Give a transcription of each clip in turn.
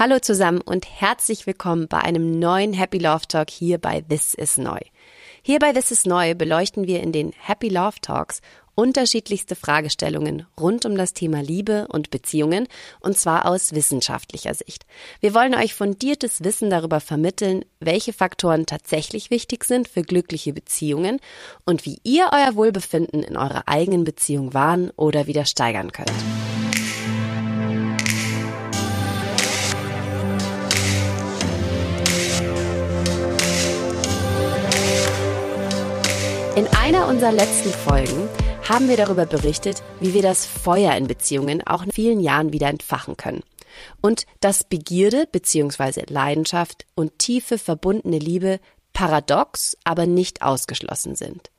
Hallo zusammen und herzlich willkommen bei einem neuen Happy Love Talk hier bei This is Neu. Hier bei This is Neu beleuchten wir in den Happy Love Talks unterschiedlichste Fragestellungen rund um das Thema Liebe und Beziehungen und zwar aus wissenschaftlicher Sicht. Wir wollen euch fundiertes Wissen darüber vermitteln, welche Faktoren tatsächlich wichtig sind für glückliche Beziehungen und wie ihr euer Wohlbefinden in eurer eigenen Beziehung wahren oder wieder steigern könnt. Einer unserer letzten Folgen haben wir darüber berichtet, wie wir das Feuer in Beziehungen auch in vielen Jahren wieder entfachen können. Und dass Begierde bzw. Leidenschaft und tiefe verbundene Liebe paradox, aber nicht ausgeschlossen sind.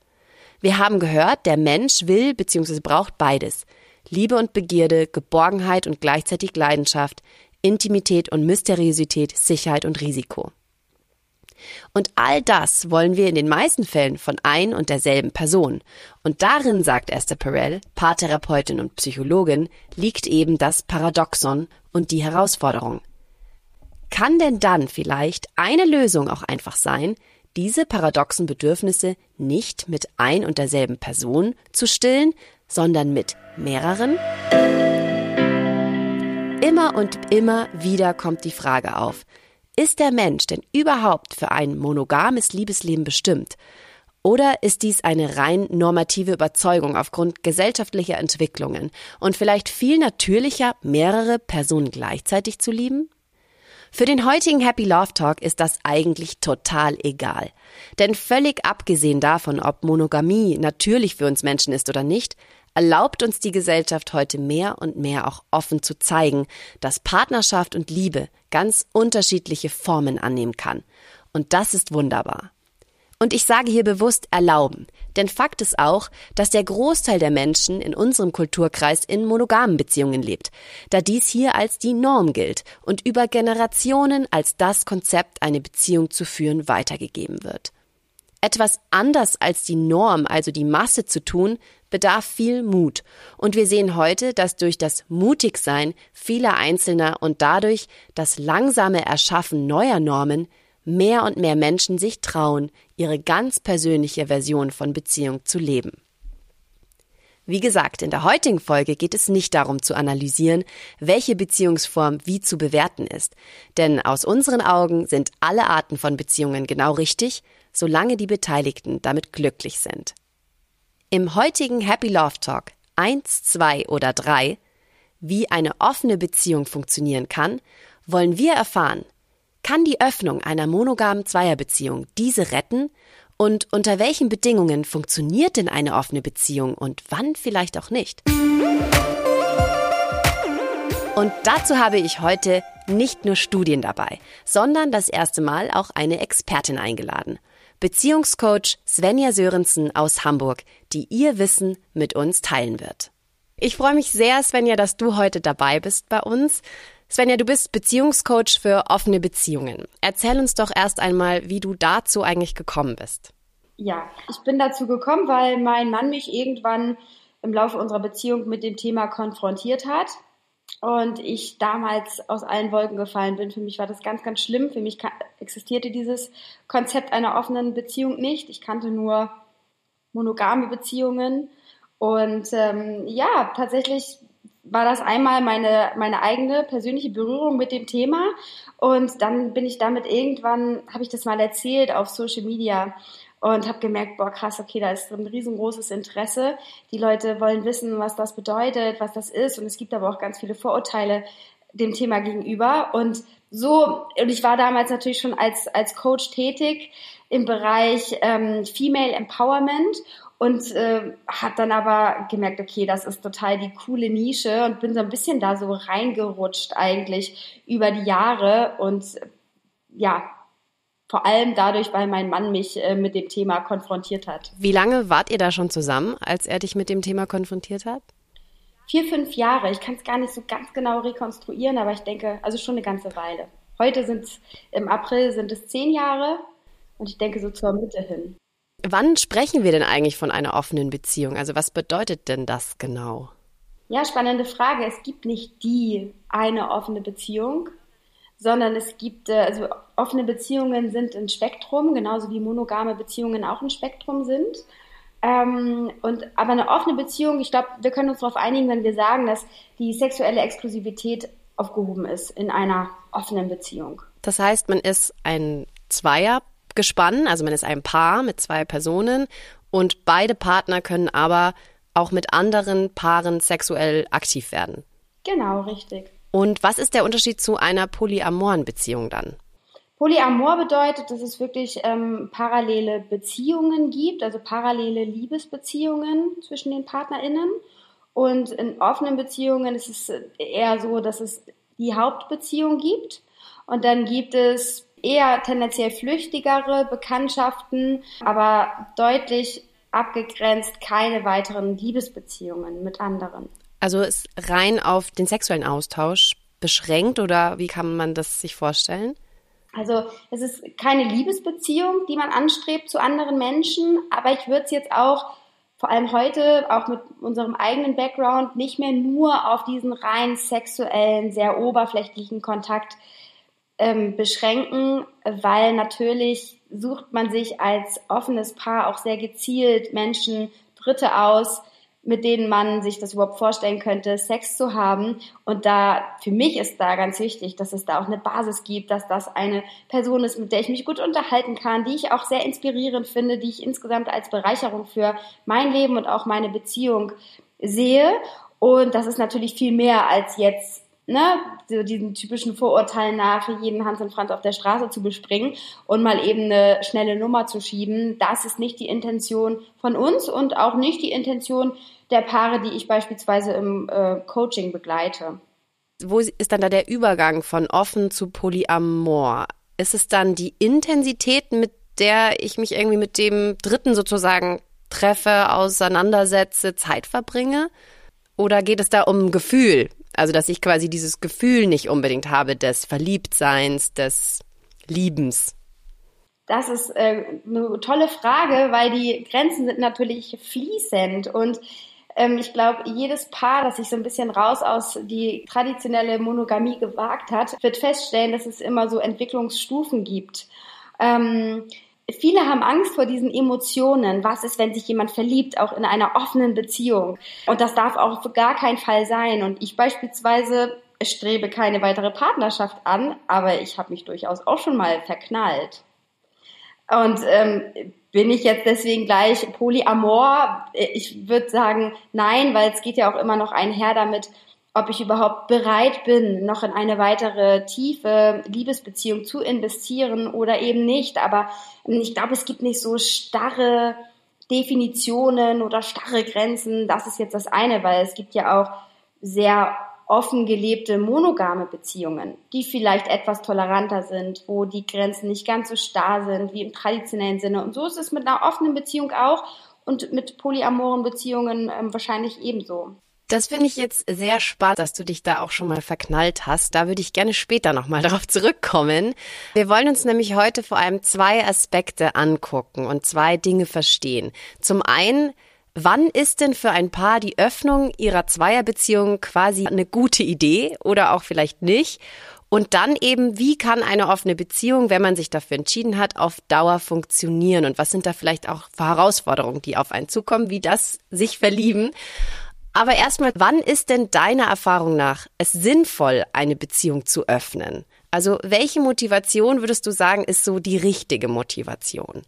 Wir haben gehört, der Mensch will bzw. braucht beides. Liebe und Begierde, Geborgenheit und gleichzeitig Leidenschaft, Intimität und Mysteriosität, Sicherheit und Risiko. Und all das wollen wir in den meisten Fällen von ein und derselben Person. Und darin, sagt Esther Perel, Paartherapeutin und Psychologin, liegt eben das Paradoxon und die Herausforderung. Kann denn dann vielleicht eine Lösung auch einfach sein, diese paradoxen Bedürfnisse nicht mit ein und derselben Person zu stillen, sondern mit mehreren? Immer und immer wieder kommt die Frage auf, ist der Mensch denn überhaupt für ein monogames Liebesleben bestimmt? Oder ist dies eine rein normative Überzeugung aufgrund gesellschaftlicher Entwicklungen und vielleicht viel natürlicher, mehrere Personen gleichzeitig zu lieben? Für den heutigen Happy Love Talk ist das eigentlich total egal. Denn völlig abgesehen davon, ob Monogamie natürlich für uns Menschen ist oder nicht, erlaubt uns die Gesellschaft heute mehr und mehr auch offen zu zeigen, dass Partnerschaft und Liebe ganz unterschiedliche Formen annehmen kann. Und das ist wunderbar. Und ich sage hier bewusst erlauben, denn Fakt ist auch, dass der Großteil der Menschen in unserem Kulturkreis in monogamen Beziehungen lebt, da dies hier als die Norm gilt und über Generationen als das Konzept, eine Beziehung zu führen, weitergegeben wird. Etwas anders als die Norm, also die Masse zu tun, bedarf viel Mut. Und wir sehen heute, dass durch das Mutigsein vieler Einzelner und dadurch das langsame Erschaffen neuer Normen mehr und mehr Menschen sich trauen, ihre ganz persönliche Version von Beziehung zu leben. Wie gesagt, in der heutigen Folge geht es nicht darum zu analysieren, welche Beziehungsform wie zu bewerten ist. Denn aus unseren Augen sind alle Arten von Beziehungen genau richtig, solange die Beteiligten damit glücklich sind. Im heutigen Happy Love Talk 1, 2 oder 3, wie eine offene Beziehung funktionieren kann, wollen wir erfahren, kann die Öffnung einer monogamen Zweierbeziehung diese retten und unter welchen Bedingungen funktioniert denn eine offene Beziehung und wann vielleicht auch nicht? Und dazu habe ich heute nicht nur Studien dabei, sondern das erste Mal auch eine Expertin eingeladen. Beziehungscoach Svenja Sörensen aus Hamburg, die ihr Wissen mit uns teilen wird. Ich freue mich sehr, Svenja, dass du heute dabei bist bei uns. Svenja, du bist Beziehungscoach für offene Beziehungen. Erzähl uns doch erst einmal, wie du dazu eigentlich gekommen bist. Ja, ich bin dazu gekommen, weil mein Mann mich irgendwann im Laufe unserer Beziehung mit dem Thema konfrontiert hat und ich damals aus allen Wolken gefallen bin. Für mich war das ganz, ganz schlimm. Für mich existierte dieses Konzept einer offenen Beziehung nicht. Ich kannte nur monogame Beziehungen. Und ähm, ja, tatsächlich war das einmal meine, meine eigene persönliche Berührung mit dem Thema. Und dann bin ich damit irgendwann, habe ich das mal erzählt auf Social Media und habe gemerkt, boah, krass, okay, da ist ein riesengroßes Interesse. Die Leute wollen wissen, was das bedeutet, was das ist. Und es gibt aber auch ganz viele Vorurteile dem Thema gegenüber. Und so, und ich war damals natürlich schon als, als Coach tätig im Bereich ähm, Female Empowerment und äh, habe dann aber gemerkt, okay, das ist total die coole Nische und bin so ein bisschen da so reingerutscht eigentlich über die Jahre. Und ja, vor allem dadurch, weil mein Mann mich äh, mit dem Thema konfrontiert hat. Wie lange wart ihr da schon zusammen, als er dich mit dem Thema konfrontiert hat? Vier, fünf Jahre. Ich kann es gar nicht so ganz genau rekonstruieren, aber ich denke, also schon eine ganze Weile. Heute sind es, im April sind es zehn Jahre und ich denke so zur Mitte hin. Wann sprechen wir denn eigentlich von einer offenen Beziehung? Also was bedeutet denn das genau? Ja, spannende Frage. Es gibt nicht die eine offene Beziehung, sondern es gibt, äh, also offene Beziehungen sind ein Spektrum, genauso wie monogame Beziehungen auch ein Spektrum sind. Ähm, und aber eine offene Beziehung, ich glaube, wir können uns darauf einigen, wenn wir sagen, dass die sexuelle Exklusivität aufgehoben ist in einer offenen Beziehung. Das heißt, man ist ein Zweiergespann, also man ist ein Paar mit zwei Personen und beide Partner können aber auch mit anderen Paaren sexuell aktiv werden. Genau, richtig. Und was ist der Unterschied zu einer polyamoren Beziehung dann? Polyamor bedeutet, dass es wirklich ähm, parallele Beziehungen gibt, also parallele Liebesbeziehungen zwischen den PartnerInnen. Und in offenen Beziehungen ist es eher so, dass es die Hauptbeziehung gibt. Und dann gibt es eher tendenziell flüchtigere Bekanntschaften, aber deutlich abgegrenzt keine weiteren Liebesbeziehungen mit anderen. Also ist rein auf den sexuellen Austausch beschränkt oder wie kann man das sich vorstellen? Also es ist keine Liebesbeziehung, die man anstrebt zu anderen Menschen, aber ich würde es jetzt auch vor allem heute, auch mit unserem eigenen Background, nicht mehr nur auf diesen rein sexuellen, sehr oberflächlichen Kontakt ähm, beschränken, weil natürlich sucht man sich als offenes Paar auch sehr gezielt Menschen, Dritte aus, mit denen man sich das überhaupt vorstellen könnte, Sex zu haben. Und da, für mich ist da ganz wichtig, dass es da auch eine Basis gibt, dass das eine Person ist, mit der ich mich gut unterhalten kann, die ich auch sehr inspirierend finde, die ich insgesamt als Bereicherung für mein Leben und auch meine Beziehung sehe. Und das ist natürlich viel mehr als jetzt ne, so diesen typischen Vorurteilen nach, jeden Hans und Franz auf der Straße zu bespringen und mal eben eine schnelle Nummer zu schieben. Das ist nicht die Intention von uns und auch nicht die Intention der Paare, die ich beispielsweise im äh, Coaching begleite. Wo ist dann da der Übergang von offen zu Polyamor? Ist es dann die Intensität, mit der ich mich irgendwie mit dem Dritten sozusagen treffe, auseinandersetze, Zeit verbringe? Oder geht es da um Gefühl? Also, dass ich quasi dieses Gefühl nicht unbedingt habe des Verliebtseins, des Liebens. Das ist äh, eine tolle Frage, weil die Grenzen sind natürlich fließend und ähm, ich glaube, jedes Paar, das sich so ein bisschen raus aus die traditionelle Monogamie gewagt hat, wird feststellen, dass es immer so Entwicklungsstufen gibt. Ähm, Viele haben Angst vor diesen Emotionen. Was ist, wenn sich jemand verliebt, auch in einer offenen Beziehung? Und das darf auch für gar keinen Fall sein. Und ich beispielsweise strebe keine weitere Partnerschaft an, aber ich habe mich durchaus auch schon mal verknallt. Und ähm, bin ich jetzt deswegen gleich polyamor? Ich würde sagen, nein, weil es geht ja auch immer noch einher damit, ob ich überhaupt bereit bin, noch in eine weitere tiefe Liebesbeziehung zu investieren oder eben nicht. Aber ähm, ich glaube, es gibt nicht so starre Definitionen oder starre Grenzen. Das ist jetzt das eine, weil es gibt ja auch sehr offen gelebte monogame Beziehungen, die vielleicht etwas toleranter sind, wo die Grenzen nicht ganz so starr sind wie im traditionellen Sinne. Und so ist es mit einer offenen Beziehung auch und mit polyamoren Beziehungen ähm, wahrscheinlich ebenso. Das finde ich jetzt sehr spannend, dass du dich da auch schon mal verknallt hast. Da würde ich gerne später nochmal darauf zurückkommen. Wir wollen uns nämlich heute vor allem zwei Aspekte angucken und zwei Dinge verstehen. Zum einen, wann ist denn für ein Paar die Öffnung ihrer Zweierbeziehung quasi eine gute Idee oder auch vielleicht nicht? Und dann eben, wie kann eine offene Beziehung, wenn man sich dafür entschieden hat, auf Dauer funktionieren? Und was sind da vielleicht auch Herausforderungen, die auf einen zukommen, wie das sich verlieben? Aber erstmal, wann ist denn deiner Erfahrung nach es sinnvoll, eine Beziehung zu öffnen? Also welche Motivation würdest du sagen, ist so die richtige Motivation?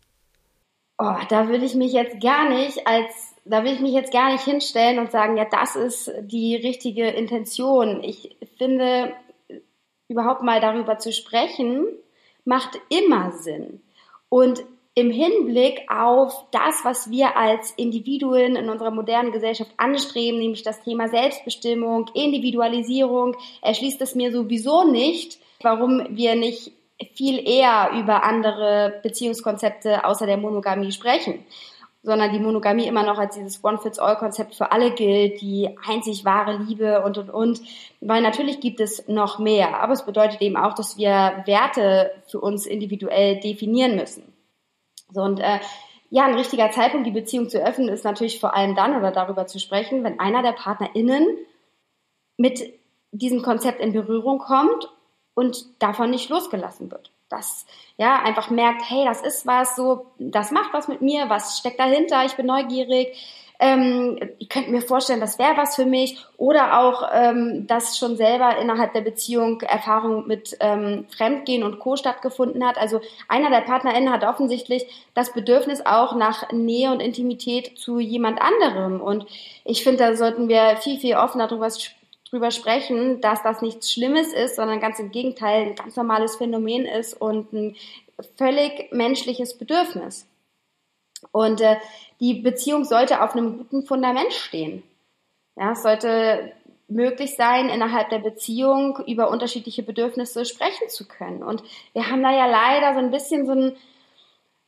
Oh, da würde ich mich jetzt gar nicht als, da will ich mich jetzt gar nicht hinstellen und sagen, ja, das ist die richtige Intention. Ich finde, überhaupt mal darüber zu sprechen, macht immer Sinn. Und im Hinblick auf das, was wir als Individuen in unserer modernen Gesellschaft anstreben, nämlich das Thema Selbstbestimmung, Individualisierung, erschließt es mir sowieso nicht, warum wir nicht viel eher über andere Beziehungskonzepte außer der Monogamie sprechen, sondern die Monogamie immer noch als dieses One-Fits-All-Konzept für alle gilt, die einzig wahre Liebe und, und, und. Weil natürlich gibt es noch mehr, aber es bedeutet eben auch, dass wir Werte für uns individuell definieren müssen. So und äh, ja, ein richtiger Zeitpunkt, die Beziehung zu öffnen, ist natürlich vor allem dann oder darüber zu sprechen, wenn einer der PartnerInnen mit diesem Konzept in Berührung kommt und davon nicht losgelassen wird. Das ja einfach merkt, hey, das ist was, so, das macht was mit mir, was steckt dahinter, ich bin neugierig, ähm, ich könnte mir vorstellen, das wäre was für mich. Oder auch, ähm, dass schon selber innerhalb der Beziehung Erfahrung mit ähm, Fremdgehen und Co. stattgefunden hat. Also einer der PartnerInnen hat offensichtlich das Bedürfnis auch nach Nähe und Intimität zu jemand anderem. Und ich finde, da sollten wir viel, viel offener drüber drüber sprechen, dass das nichts Schlimmes ist, sondern ganz im Gegenteil ein ganz normales Phänomen ist und ein völlig menschliches Bedürfnis. Und äh, die Beziehung sollte auf einem guten Fundament stehen. Ja, es sollte möglich sein, innerhalb der Beziehung über unterschiedliche Bedürfnisse sprechen zu können. Und wir haben da ja leider so ein bisschen so ein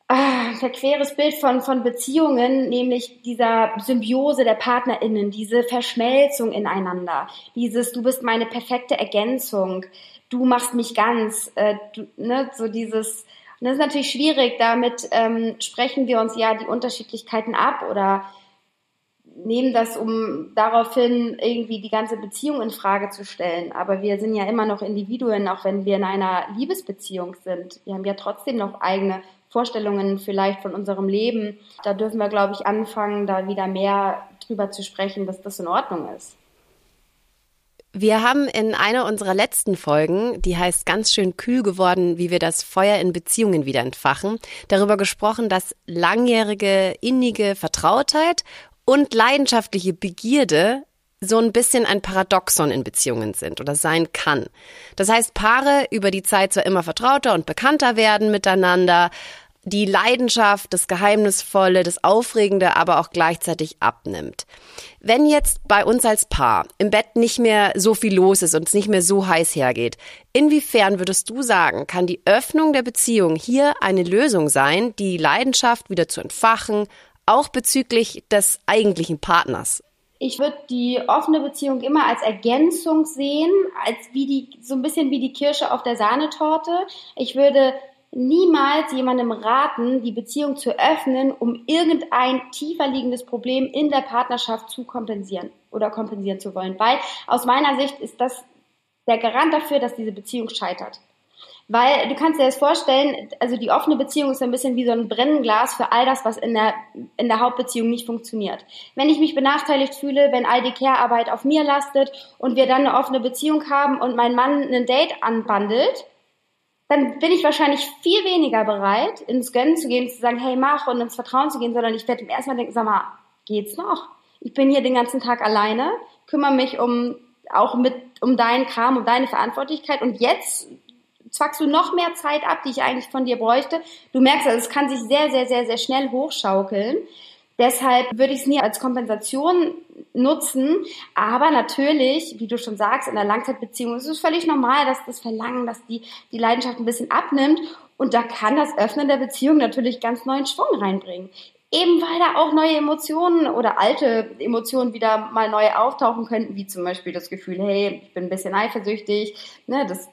äh, verqueres Bild von, von Beziehungen, nämlich dieser Symbiose der PartnerInnen, diese Verschmelzung ineinander, dieses Du bist meine perfekte Ergänzung, du machst mich ganz, äh, du, ne, so dieses und das ist natürlich schwierig, damit ähm, sprechen wir uns ja die Unterschiedlichkeiten ab oder nehmen das, um daraufhin irgendwie die ganze Beziehung in Frage zu stellen. Aber wir sind ja immer noch Individuen, auch wenn wir in einer Liebesbeziehung sind. Wir haben ja trotzdem noch eigene Vorstellungen vielleicht von unserem Leben. Da dürfen wir, glaube ich, anfangen, da wieder mehr drüber zu sprechen, dass das in Ordnung ist. Wir haben in einer unserer letzten Folgen, die heißt ganz schön kühl geworden, wie wir das Feuer in Beziehungen wieder entfachen, darüber gesprochen, dass langjährige innige Vertrautheit und leidenschaftliche Begierde so ein bisschen ein Paradoxon in Beziehungen sind oder sein kann. Das heißt, Paare über die Zeit zwar immer vertrauter und bekannter werden miteinander, die Leidenschaft, das Geheimnisvolle, das Aufregende aber auch gleichzeitig abnimmt. Wenn jetzt bei uns als Paar im Bett nicht mehr so viel los ist und es nicht mehr so heiß hergeht, inwiefern würdest du sagen, kann die Öffnung der Beziehung hier eine Lösung sein, die Leidenschaft wieder zu entfachen, auch bezüglich des eigentlichen Partners? Ich würde die offene Beziehung immer als Ergänzung sehen, als wie die, so ein bisschen wie die Kirsche auf der Sahnetorte. Ich würde niemals jemandem raten, die Beziehung zu öffnen, um irgendein tiefer liegendes Problem in der Partnerschaft zu kompensieren oder kompensieren zu wollen. Weil aus meiner Sicht ist das der Garant dafür, dass diese Beziehung scheitert. Weil du kannst dir das vorstellen, also die offene Beziehung ist ein bisschen wie so ein Brennenglas für all das, was in der, in der Hauptbeziehung nicht funktioniert. Wenn ich mich benachteiligt fühle, wenn all die Care-Arbeit auf mir lastet und wir dann eine offene Beziehung haben und mein Mann ein Date anbandelt, dann bin ich wahrscheinlich viel weniger bereit, ins Gönnen zu gehen, zu sagen, hey, mach und ins Vertrauen zu gehen, sondern ich werde im ersten Mal denken, sag mal, geht's noch? Ich bin hier den ganzen Tag alleine, kümmere mich um, auch mit, um deinen Kram, um deine Verantwortlichkeit und jetzt zwackst du noch mehr Zeit ab, die ich eigentlich von dir bräuchte. Du merkst, also es kann sich sehr, sehr, sehr, sehr schnell hochschaukeln. Deshalb würde ich es nie als Kompensation nutzen. Aber natürlich, wie du schon sagst, in einer Langzeitbeziehung ist es völlig normal, dass das Verlangen, dass die, die Leidenschaft ein bisschen abnimmt. Und da kann das Öffnen der Beziehung natürlich ganz neuen Schwung reinbringen. Eben weil da auch neue Emotionen oder alte Emotionen wieder mal neu auftauchen könnten, wie zum Beispiel das Gefühl, hey, ich bin ein bisschen eifersüchtig, ne, das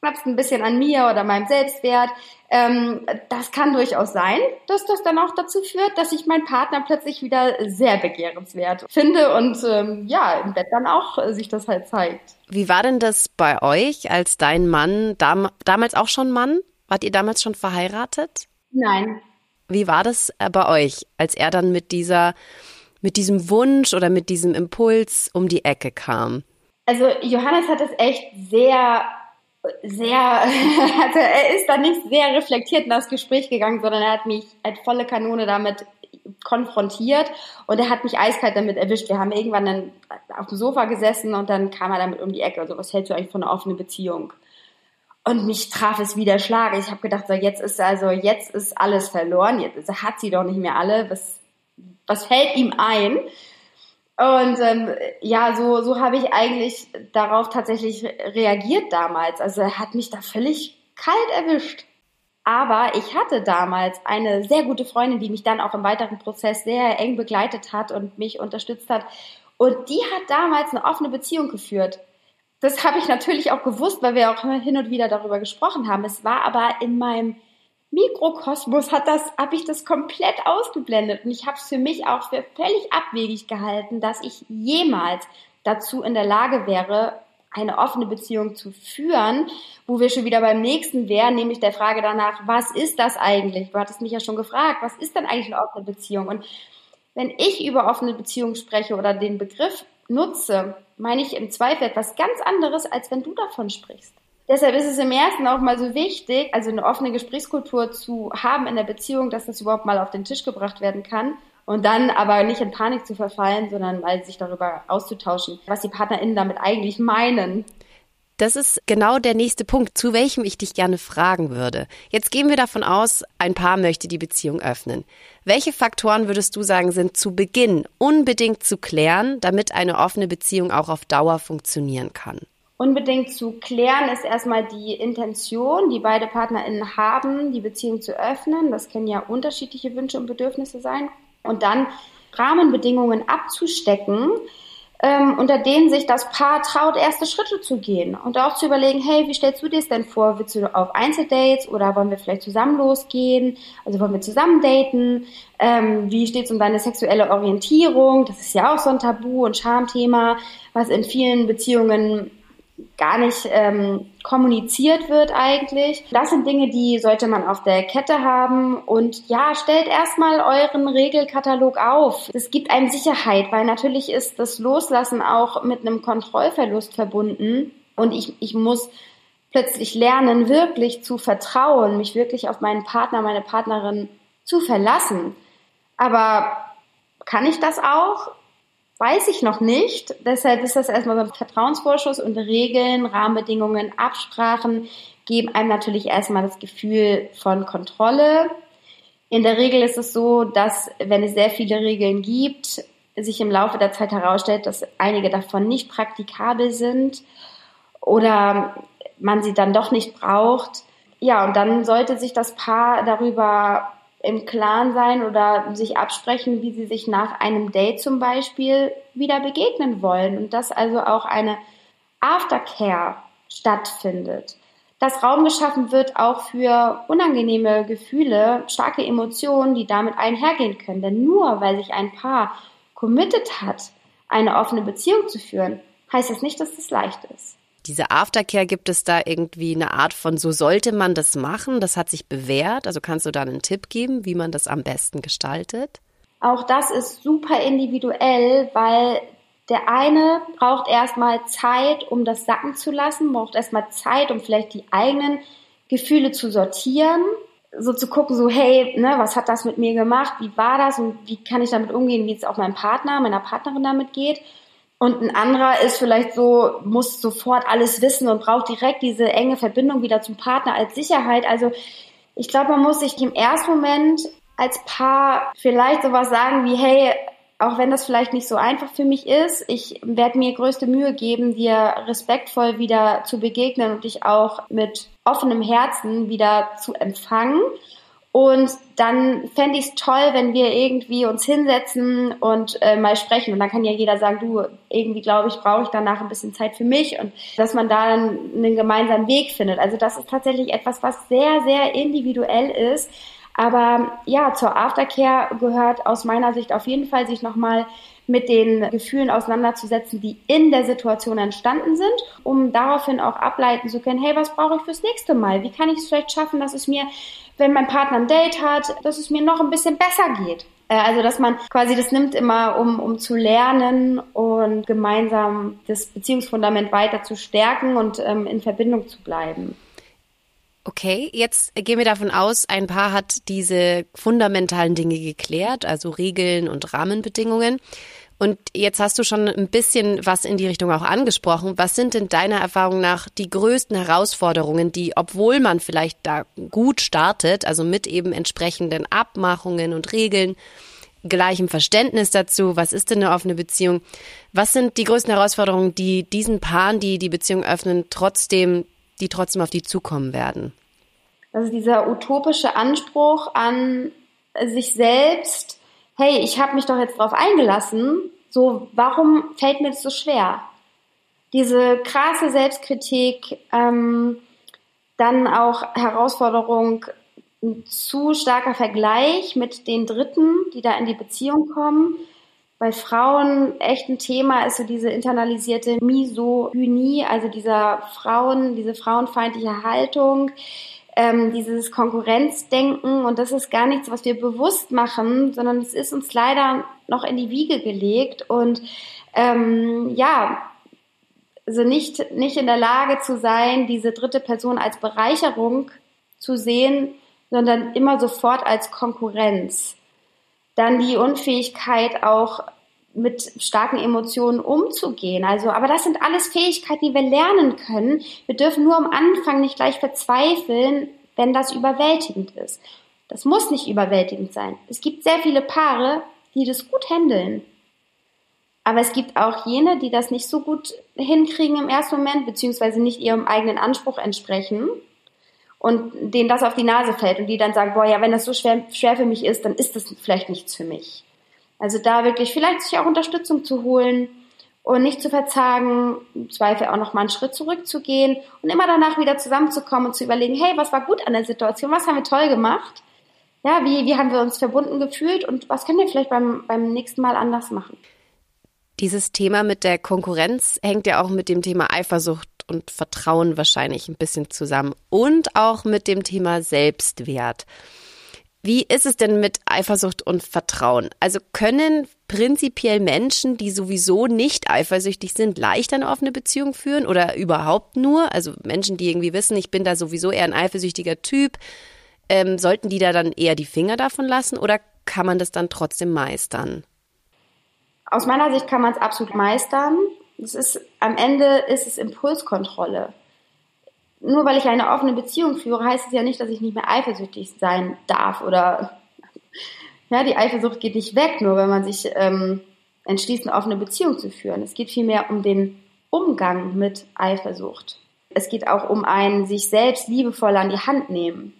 knappst ein bisschen an mir oder meinem Selbstwert. Ähm, das kann durchaus sein, dass das dann auch dazu führt, dass ich meinen Partner plötzlich wieder sehr begehrenswert finde und ähm, ja, im Bett dann auch äh, sich das halt zeigt. Wie war denn das bei euch, als dein Mann, dam damals auch schon Mann? Wart ihr damals schon verheiratet? Nein. Wie war das äh, bei euch, als er dann mit dieser, mit diesem Wunsch oder mit diesem Impuls um die Ecke kam? Also Johannes hat es echt sehr sehr, also er ist da nicht sehr reflektiert in das Gespräch gegangen, sondern er hat mich als volle Kanone damit konfrontiert und er hat mich eiskalt damit erwischt. Wir haben irgendwann dann auf dem Sofa gesessen und dann kam er damit um die Ecke. Also was hältst du eigentlich von einer offenen Beziehung? Und mich traf es wie der Schlag. Ich habe gedacht, so jetzt ist also jetzt ist alles verloren. Jetzt hat sie doch nicht mehr alle. Was was fällt ihm ein? Und ähm, ja, so, so habe ich eigentlich darauf tatsächlich reagiert damals. Also er hat mich da völlig kalt erwischt. Aber ich hatte damals eine sehr gute Freundin, die mich dann auch im weiteren Prozess sehr eng begleitet hat und mich unterstützt hat. Und die hat damals eine offene Beziehung geführt. Das habe ich natürlich auch gewusst, weil wir auch hin und wieder darüber gesprochen haben. Es war aber in meinem Mikrokosmos hat das, habe ich das komplett ausgeblendet und ich habe es für mich auch für völlig abwegig gehalten, dass ich jemals dazu in der Lage wäre, eine offene Beziehung zu führen, wo wir schon wieder beim nächsten wären, nämlich der Frage danach, was ist das eigentlich? Du hattest mich ja schon gefragt, was ist denn eigentlich eine offene Beziehung? Und wenn ich über offene Beziehung spreche oder den Begriff nutze, meine ich im Zweifel etwas ganz anderes, als wenn du davon sprichst. Deshalb ist es im ersten auch mal so wichtig, also eine offene Gesprächskultur zu haben in der Beziehung, dass das überhaupt mal auf den Tisch gebracht werden kann und dann aber nicht in Panik zu verfallen, sondern mal sich darüber auszutauschen, was die PartnerInnen damit eigentlich meinen. Das ist genau der nächste Punkt, zu welchem ich dich gerne fragen würde. Jetzt gehen wir davon aus, ein Paar möchte die Beziehung öffnen. Welche Faktoren würdest du sagen, sind zu Beginn unbedingt zu klären, damit eine offene Beziehung auch auf Dauer funktionieren kann? Unbedingt zu klären ist erstmal die Intention, die beide PartnerInnen haben, die Beziehung zu öffnen. Das können ja unterschiedliche Wünsche und Bedürfnisse sein und dann Rahmenbedingungen abzustecken, ähm, unter denen sich das Paar traut, erste Schritte zu gehen und auch zu überlegen, hey, wie stellst du dir das denn vor? Willst du auf Einzeldates oder wollen wir vielleicht zusammen losgehen? Also wollen wir zusammen daten? Ähm, wie steht es um deine sexuelle Orientierung? Das ist ja auch so ein Tabu- und Schamthema, was in vielen Beziehungen gar nicht ähm, kommuniziert wird eigentlich. Das sind Dinge, die sollte man auf der Kette haben. Und ja, stellt erstmal euren Regelkatalog auf. Es gibt einem Sicherheit, weil natürlich ist das Loslassen auch mit einem Kontrollverlust verbunden. Und ich, ich muss plötzlich lernen, wirklich zu vertrauen, mich wirklich auf meinen Partner, meine Partnerin zu verlassen. Aber kann ich das auch? Weiß ich noch nicht. Deshalb ist das erstmal so ein Vertrauensvorschuss und Regeln, Rahmenbedingungen, Absprachen geben einem natürlich erstmal das Gefühl von Kontrolle. In der Regel ist es so, dass wenn es sehr viele Regeln gibt, sich im Laufe der Zeit herausstellt, dass einige davon nicht praktikabel sind oder man sie dann doch nicht braucht. Ja, und dann sollte sich das Paar darüber im Klaren sein oder sich absprechen, wie sie sich nach einem Date zum Beispiel wieder begegnen wollen und dass also auch eine Aftercare stattfindet. Dass Raum geschaffen wird auch für unangenehme Gefühle, starke Emotionen, die damit einhergehen können. Denn nur weil sich ein Paar committed hat, eine offene Beziehung zu führen, heißt das nicht, dass das leicht ist diese Aftercare, gibt es da irgendwie eine Art von, so sollte man das machen? Das hat sich bewährt. Also kannst du da einen Tipp geben, wie man das am besten gestaltet? Auch das ist super individuell, weil der eine braucht erstmal Zeit, um das sacken zu lassen, braucht erstmal Zeit, um vielleicht die eigenen Gefühle zu sortieren, so zu gucken, so hey, ne, was hat das mit mir gemacht, wie war das und wie kann ich damit umgehen, wie es auch meinem Partner, meiner Partnerin damit geht. Und ein anderer ist vielleicht so, muss sofort alles wissen und braucht direkt diese enge Verbindung wieder zum Partner als Sicherheit. Also ich glaube, man muss sich im ersten Moment als Paar vielleicht sowas sagen wie, hey, auch wenn das vielleicht nicht so einfach für mich ist, ich werde mir größte Mühe geben, dir respektvoll wieder zu begegnen und dich auch mit offenem Herzen wieder zu empfangen. Und dann fände ich es toll, wenn wir irgendwie uns hinsetzen und äh, mal sprechen. Und dann kann ja jeder sagen, du, irgendwie glaube ich, brauche ich danach ein bisschen Zeit für mich und dass man da dann einen gemeinsamen Weg findet. Also das ist tatsächlich etwas, was sehr, sehr individuell ist. Aber ja, zur Aftercare gehört aus meiner Sicht auf jeden Fall, sich nochmal mit den Gefühlen auseinanderzusetzen, die in der Situation entstanden sind, um daraufhin auch ableiten zu können, hey, was brauche ich fürs nächste Mal? Wie kann ich es vielleicht schaffen, dass es mir wenn mein Partner ein Date hat, dass es mir noch ein bisschen besser geht. Äh, also, dass man quasi das nimmt immer, um, um zu lernen und gemeinsam das Beziehungsfundament weiter zu stärken und ähm, in Verbindung zu bleiben. Okay, jetzt gehen wir davon aus, ein Paar hat diese fundamentalen Dinge geklärt, also Regeln und Rahmenbedingungen. Und jetzt hast du schon ein bisschen was in die Richtung auch angesprochen. Was sind denn deiner Erfahrung nach die größten Herausforderungen, die, obwohl man vielleicht da gut startet, also mit eben entsprechenden Abmachungen und Regeln, gleichem Verständnis dazu, was ist denn eine offene Beziehung? Was sind die größten Herausforderungen, die diesen Paaren, die die Beziehung öffnen, trotzdem, die trotzdem auf die zukommen werden? Also dieser utopische Anspruch an sich selbst, hey, ich habe mich doch jetzt drauf eingelassen, so warum fällt mir das so schwer? Diese krasse Selbstkritik, ähm, dann auch Herausforderung, ein zu starker Vergleich mit den Dritten, die da in die Beziehung kommen, bei Frauen echt ein Thema ist so diese internalisierte Misogynie, also dieser Frauen, diese frauenfeindliche Haltung, ähm, dieses Konkurrenzdenken und das ist gar nichts, was wir bewusst machen, sondern es ist uns leider noch in die Wiege gelegt und ähm, ja, also nicht, nicht in der Lage zu sein, diese dritte Person als Bereicherung zu sehen, sondern immer sofort als Konkurrenz. Dann die Unfähigkeit auch mit starken Emotionen umzugehen. Also, aber das sind alles Fähigkeiten, die wir lernen können. Wir dürfen nur am Anfang nicht gleich verzweifeln, wenn das überwältigend ist. Das muss nicht überwältigend sein. Es gibt sehr viele Paare, die das gut handeln. Aber es gibt auch jene, die das nicht so gut hinkriegen im ersten Moment, beziehungsweise nicht ihrem eigenen Anspruch entsprechen und denen das auf die Nase fällt und die dann sagen, boah, ja, wenn das so schwer, schwer für mich ist, dann ist das vielleicht nichts für mich. Also da wirklich vielleicht sich auch Unterstützung zu holen und nicht zu verzagen, im Zweifel auch noch mal einen Schritt zurückzugehen und immer danach wieder zusammenzukommen und zu überlegen, hey, was war gut an der Situation, was haben wir toll gemacht, ja, wie, wie haben wir uns verbunden gefühlt und was können wir vielleicht beim, beim nächsten Mal anders machen. Dieses Thema mit der Konkurrenz hängt ja auch mit dem Thema Eifersucht und Vertrauen wahrscheinlich ein bisschen zusammen und auch mit dem Thema Selbstwert. Wie ist es denn mit Eifersucht und Vertrauen? Also können prinzipiell Menschen, die sowieso nicht eifersüchtig sind, leicht eine offene Beziehung führen oder überhaupt nur? Also Menschen, die irgendwie wissen, ich bin da sowieso eher ein eifersüchtiger Typ, ähm, sollten die da dann eher die Finger davon lassen oder kann man das dann trotzdem meistern? Aus meiner Sicht kann man es absolut meistern. Es ist, am Ende ist es Impulskontrolle. Nur weil ich eine offene Beziehung führe, heißt es ja nicht, dass ich nicht mehr eifersüchtig sein darf oder ja, die Eifersucht geht nicht weg, nur wenn man sich ähm, entschließt, eine offene Beziehung zu führen. Es geht vielmehr um den Umgang mit Eifersucht. Es geht auch um ein sich selbst liebevoll an die Hand nehmen.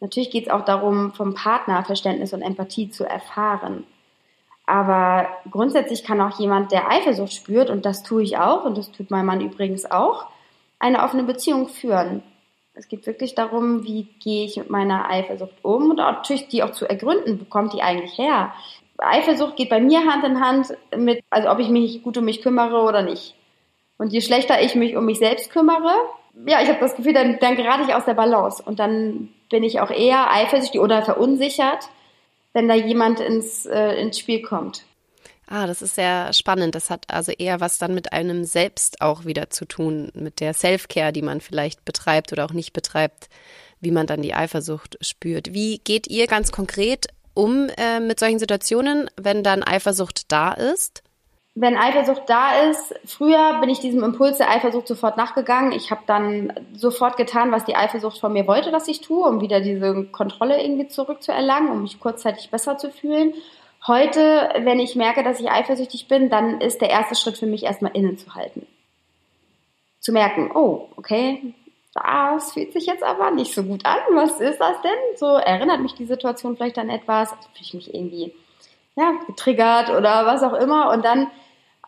Natürlich geht es auch darum, vom Partner Verständnis und Empathie zu erfahren. Aber grundsätzlich kann auch jemand, der Eifersucht spürt, und das tue ich auch, und das tut mein Mann übrigens auch, eine offene Beziehung führen. Es geht wirklich darum, wie gehe ich mit meiner Eifersucht um und natürlich die auch zu ergründen, wo kommt die eigentlich her? Eifersucht geht bei mir Hand in Hand mit, also ob ich mich gut um mich kümmere oder nicht. Und je schlechter ich mich um mich selbst kümmere, ja, ich habe das Gefühl, dann, dann gerate ich aus der Balance und dann bin ich auch eher eifersüchtig oder verunsichert wenn da jemand ins, äh, ins Spiel kommt. Ah, das ist sehr spannend. Das hat also eher was dann mit einem selbst auch wieder zu tun, mit der Self-Care, die man vielleicht betreibt oder auch nicht betreibt, wie man dann die Eifersucht spürt. Wie geht ihr ganz konkret um äh, mit solchen Situationen, wenn dann Eifersucht da ist? wenn Eifersucht da ist, früher bin ich diesem Impuls der Eifersucht sofort nachgegangen. Ich habe dann sofort getan, was die Eifersucht von mir wollte, dass ich tue, um wieder diese Kontrolle irgendwie zurückzuerlangen, um mich kurzzeitig besser zu fühlen. Heute, wenn ich merke, dass ich eifersüchtig bin, dann ist der erste Schritt für mich erstmal innezuhalten. Zu merken, oh, okay, das fühlt sich jetzt aber nicht so gut an. Was ist das denn? So erinnert mich die Situation vielleicht an etwas? Also fühle ich mich irgendwie ja, getriggert oder was auch immer. Und dann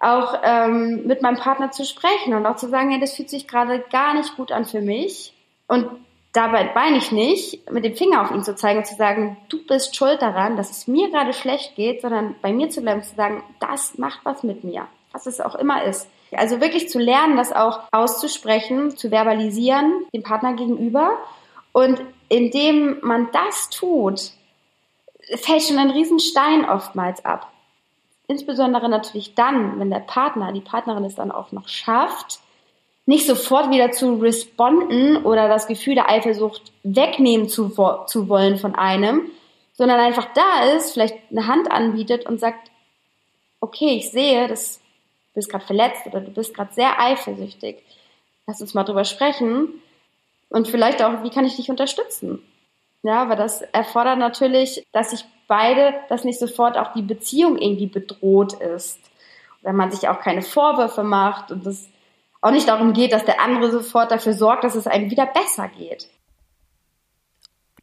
auch ähm, mit meinem Partner zu sprechen und auch zu sagen, hey, das fühlt sich gerade gar nicht gut an für mich. Und dabei meine ich nicht, mit dem Finger auf ihn zu zeigen und zu sagen, du bist schuld daran, dass es mir gerade schlecht geht, sondern bei mir zu bleiben und zu sagen, das macht was mit mir, was es auch immer ist. Also wirklich zu lernen, das auch auszusprechen, zu verbalisieren, dem Partner gegenüber. Und indem man das tut, fällt schon ein Riesenstein oftmals ab. Insbesondere natürlich dann, wenn der Partner, die Partnerin es dann auch noch schafft, nicht sofort wieder zu responden oder das Gefühl der Eifersucht wegnehmen zu, zu wollen von einem, sondern einfach da ist, vielleicht eine Hand anbietet und sagt, okay, ich sehe, dass du bist gerade verletzt oder du bist gerade sehr eifersüchtig. Lass uns mal drüber sprechen und vielleicht auch, wie kann ich dich unterstützen? Ja, aber das erfordert natürlich, dass sich beide, dass nicht sofort auch die Beziehung irgendwie bedroht ist. Wenn man sich auch keine Vorwürfe macht und es auch nicht darum geht, dass der andere sofort dafür sorgt, dass es einem wieder besser geht.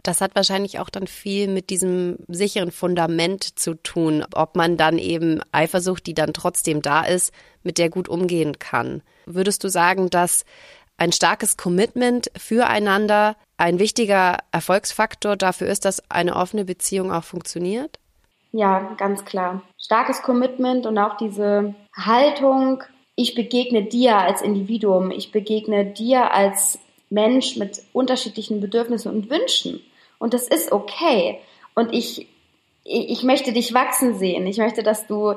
Das hat wahrscheinlich auch dann viel mit diesem sicheren Fundament zu tun, ob man dann eben Eifersucht, die dann trotzdem da ist, mit der gut umgehen kann. Würdest du sagen, dass ein starkes Commitment füreinander ein wichtiger Erfolgsfaktor dafür ist, dass eine offene Beziehung auch funktioniert? Ja, ganz klar. Starkes Commitment und auch diese Haltung, ich begegne dir als Individuum, ich begegne dir als Mensch mit unterschiedlichen Bedürfnissen und Wünschen. Und das ist okay. Und ich, ich möchte dich wachsen sehen. Ich möchte, dass du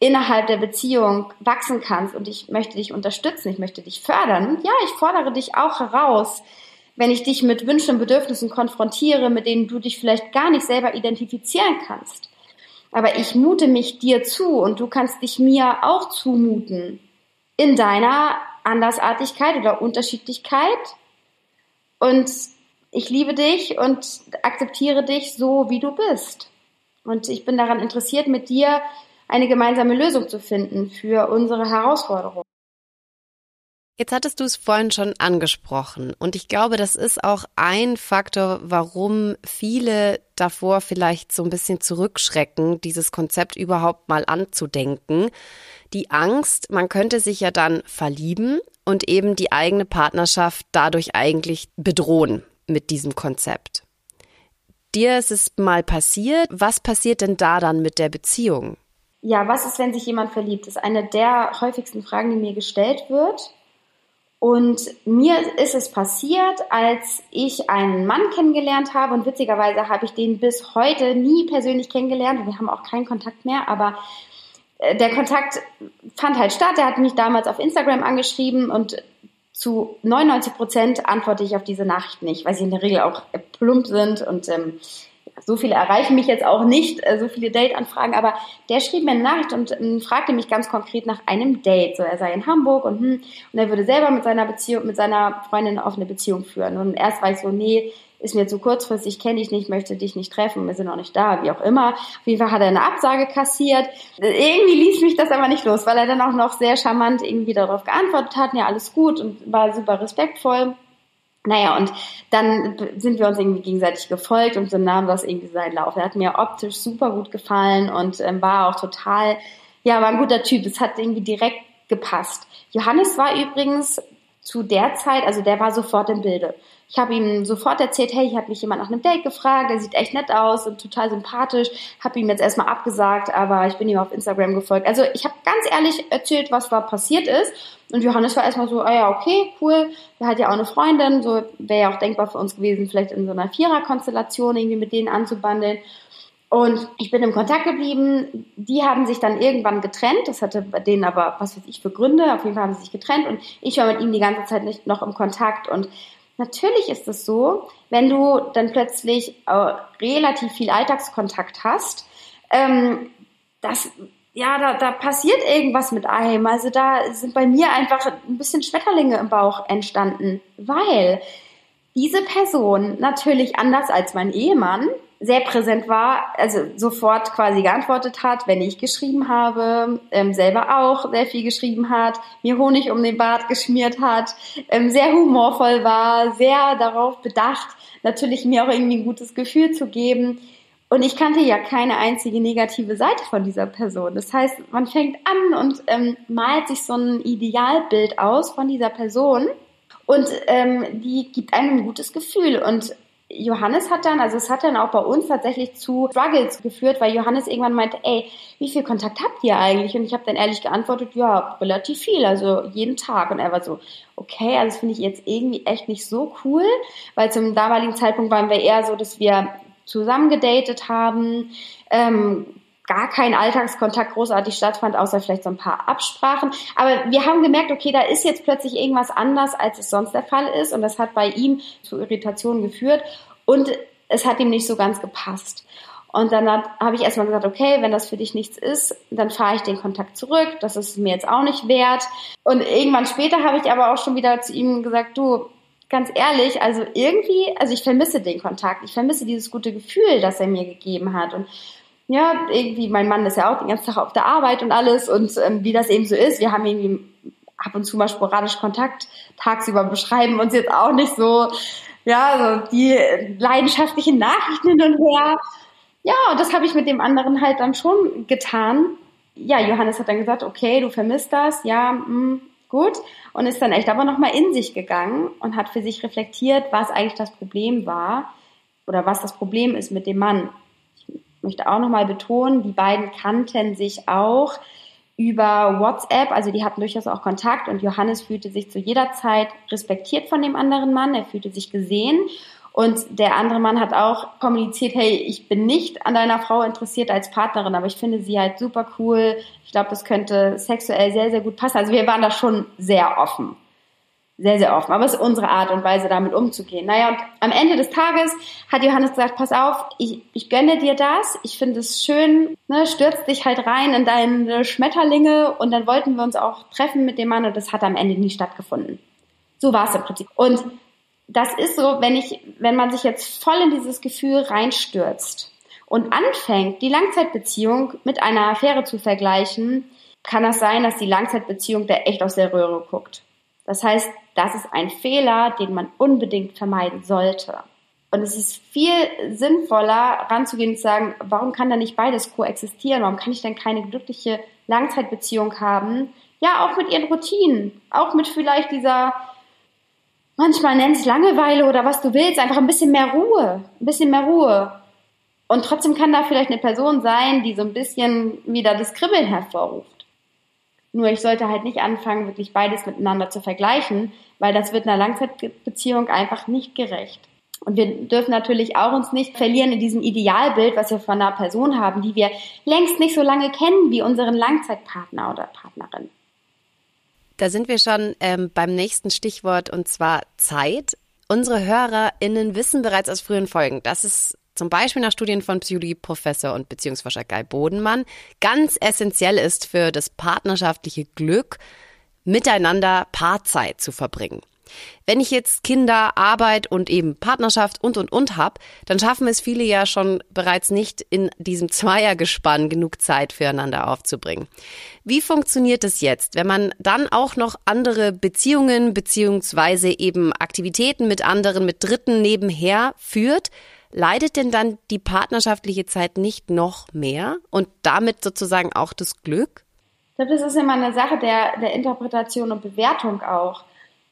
innerhalb der Beziehung wachsen kannst und ich möchte dich unterstützen, ich möchte dich fördern. Und ja, ich fordere dich auch heraus, wenn ich dich mit Wünschen und Bedürfnissen konfrontiere, mit denen du dich vielleicht gar nicht selber identifizieren kannst. Aber ich mute mich dir zu und du kannst dich mir auch zumuten in deiner Andersartigkeit oder Unterschiedlichkeit. Und ich liebe dich und akzeptiere dich so, wie du bist. Und ich bin daran interessiert, mit dir eine gemeinsame Lösung zu finden für unsere Herausforderung. Jetzt hattest du es vorhin schon angesprochen und ich glaube, das ist auch ein Faktor, warum viele davor vielleicht so ein bisschen zurückschrecken, dieses Konzept überhaupt mal anzudenken. Die Angst, man könnte sich ja dann verlieben und eben die eigene Partnerschaft dadurch eigentlich bedrohen mit diesem Konzept. Dir ist es mal passiert. Was passiert denn da dann mit der Beziehung? Ja, was ist, wenn sich jemand verliebt? Das ist eine der häufigsten Fragen, die mir gestellt wird. Und mir ist es passiert, als ich einen Mann kennengelernt habe und witzigerweise habe ich den bis heute nie persönlich kennengelernt wir haben auch keinen Kontakt mehr, aber der Kontakt fand halt statt. Er hat mich damals auf Instagram angeschrieben und zu 99 Prozent antworte ich auf diese Nachricht nicht, weil sie in der Regel auch plump sind und ähm, so viele erreichen mich jetzt auch nicht, äh, so viele Date-Anfragen, aber der schrieb mir eine Nachricht und äh, fragte mich ganz konkret nach einem Date. So, er sei in Hamburg und, hm, und er würde selber mit seiner Beziehung, mit seiner Freundin eine Beziehung führen. Und erst war ich so, nee, ist mir zu kurzfristig, kenne ich nicht, möchte dich nicht treffen, wir sind auch nicht da, wie auch immer. Auf jeden Fall hat er eine Absage kassiert. Irgendwie ließ mich das aber nicht los, weil er dann auch noch sehr charmant irgendwie darauf geantwortet hat, ja, alles gut und war super respektvoll. Naja, und dann sind wir uns irgendwie gegenseitig gefolgt und so nahm das irgendwie seinen Lauf. Er hat mir optisch super gut gefallen und ähm, war auch total, ja, war ein guter Typ. Es hat irgendwie direkt gepasst. Johannes war übrigens zu der Zeit, also der war sofort im Bilde. Ich habe ihm sofort erzählt, hey, ich habe mich jemand nach einem Date gefragt, der sieht echt nett aus und total sympathisch. Habe ihm jetzt erstmal abgesagt, aber ich bin ihm auf Instagram gefolgt. Also ich habe ganz ehrlich erzählt, was da passiert ist. Und Johannes war erstmal so, ah ja, okay, cool. Der hat ja auch eine Freundin, so wäre ja auch denkbar für uns gewesen, vielleicht in so einer Vierer-Konstellation irgendwie mit denen anzubandeln. Und ich bin im Kontakt geblieben. Die haben sich dann irgendwann getrennt. Das hatte bei denen aber, was weiß ich, für Gründe. Auf jeden Fall haben sie sich getrennt und ich war mit ihm die ganze Zeit nicht noch im Kontakt. Und natürlich ist es so, wenn du dann plötzlich äh, relativ viel Alltagskontakt hast, ähm, dass ja, da, da passiert irgendwas mit einem. Also da sind bei mir einfach ein bisschen Schmetterlinge im Bauch entstanden, weil diese Person natürlich anders als mein Ehemann sehr präsent war, also sofort quasi geantwortet hat, wenn ich geschrieben habe, ähm, selber auch sehr viel geschrieben hat, mir Honig um den Bart geschmiert hat, ähm, sehr humorvoll war, sehr darauf bedacht, natürlich mir auch irgendwie ein gutes Gefühl zu geben. Und ich kannte ja keine einzige negative Seite von dieser Person. Das heißt, man fängt an und ähm, malt sich so ein Idealbild aus von dieser Person und ähm, die gibt einem ein gutes Gefühl. Und Johannes hat dann, also es hat dann auch bei uns tatsächlich zu Struggles geführt, weil Johannes irgendwann meinte, ey, wie viel Kontakt habt ihr eigentlich? Und ich habe dann ehrlich geantwortet, ja, relativ viel, also jeden Tag. Und er war so, okay, also das finde ich jetzt irgendwie echt nicht so cool, weil zum damaligen Zeitpunkt waren wir eher so, dass wir zusammen gedatet haben, ähm, gar kein Alltagskontakt großartig stattfand, außer vielleicht so ein paar Absprachen. Aber wir haben gemerkt, okay, da ist jetzt plötzlich irgendwas anders, als es sonst der Fall ist. Und das hat bei ihm zu Irritationen geführt. Und es hat ihm nicht so ganz gepasst. Und dann habe ich erstmal gesagt, okay, wenn das für dich nichts ist, dann fahre ich den Kontakt zurück. Das ist mir jetzt auch nicht wert. Und irgendwann später habe ich aber auch schon wieder zu ihm gesagt, du, ganz ehrlich, also irgendwie, also ich vermisse den Kontakt. Ich vermisse dieses gute Gefühl, das er mir gegeben hat. Und ja, irgendwie, mein Mann ist ja auch den ganzen Tag auf der Arbeit und alles und ähm, wie das eben so ist, wir haben irgendwie ab und zu mal sporadisch Kontakt, tagsüber beschreiben uns jetzt auch nicht so, ja, so die leidenschaftlichen Nachrichten hin und her. Ja, und das habe ich mit dem anderen halt dann schon getan. Ja, Johannes hat dann gesagt, okay, du vermisst das, ja, mh, hm, gut. Und ist dann echt aber nochmal in sich gegangen und hat für sich reflektiert, was eigentlich das Problem war oder was das Problem ist mit dem Mann möchte auch nochmal betonen, die beiden kannten sich auch über WhatsApp, also die hatten durchaus auch Kontakt und Johannes fühlte sich zu jeder Zeit respektiert von dem anderen Mann, er fühlte sich gesehen und der andere Mann hat auch kommuniziert, hey, ich bin nicht an deiner Frau interessiert als Partnerin, aber ich finde sie halt super cool. Ich glaube, das könnte sexuell sehr, sehr gut passen. Also wir waren da schon sehr offen sehr, sehr offen. Aber es ist unsere Art und Weise, damit umzugehen. Naja, und am Ende des Tages hat Johannes gesagt, pass auf, ich, ich gönne dir das. Ich finde es schön, ne, stürz dich halt rein in deine Schmetterlinge. Und dann wollten wir uns auch treffen mit dem Mann und das hat am Ende nie stattgefunden. So war es im Prinzip. Und das ist so, wenn ich, wenn man sich jetzt voll in dieses Gefühl reinstürzt und anfängt, die Langzeitbeziehung mit einer Affäre zu vergleichen, kann das sein, dass die Langzeitbeziehung da echt aus der Röhre guckt. Das heißt, das ist ein Fehler, den man unbedingt vermeiden sollte. Und es ist viel sinnvoller, ranzugehen und zu sagen, warum kann da nicht beides koexistieren? Warum kann ich denn keine glückliche Langzeitbeziehung haben? Ja, auch mit ihren Routinen, auch mit vielleicht dieser, manchmal nennt es Langeweile oder was du willst, einfach ein bisschen mehr Ruhe, ein bisschen mehr Ruhe. Und trotzdem kann da vielleicht eine Person sein, die so ein bisschen wieder das Kribbeln hervorruft. Nur ich sollte halt nicht anfangen, wirklich beides miteinander zu vergleichen, weil das wird einer Langzeitbeziehung einfach nicht gerecht. Und wir dürfen natürlich auch uns nicht verlieren in diesem Idealbild, was wir von einer Person haben, die wir längst nicht so lange kennen wie unseren Langzeitpartner oder Partnerin. Da sind wir schon ähm, beim nächsten Stichwort und zwar Zeit. Unsere HörerInnen wissen bereits aus früheren Folgen, dass es zum Beispiel nach Studien von Psychologieprofessor und Beziehungsforscher Guy Bodenmann, ganz essentiell ist für das partnerschaftliche Glück, miteinander Paarzeit zu verbringen. Wenn ich jetzt Kinder, Arbeit und eben Partnerschaft und und und hab, dann schaffen es viele ja schon bereits nicht in diesem Zweiergespann genug Zeit füreinander aufzubringen. Wie funktioniert es jetzt, wenn man dann auch noch andere Beziehungen beziehungsweise eben Aktivitäten mit anderen, mit Dritten nebenher führt? Leidet denn dann die partnerschaftliche Zeit nicht noch mehr und damit sozusagen auch das Glück? Ich glaube, das ist immer eine Sache der, der Interpretation und Bewertung auch.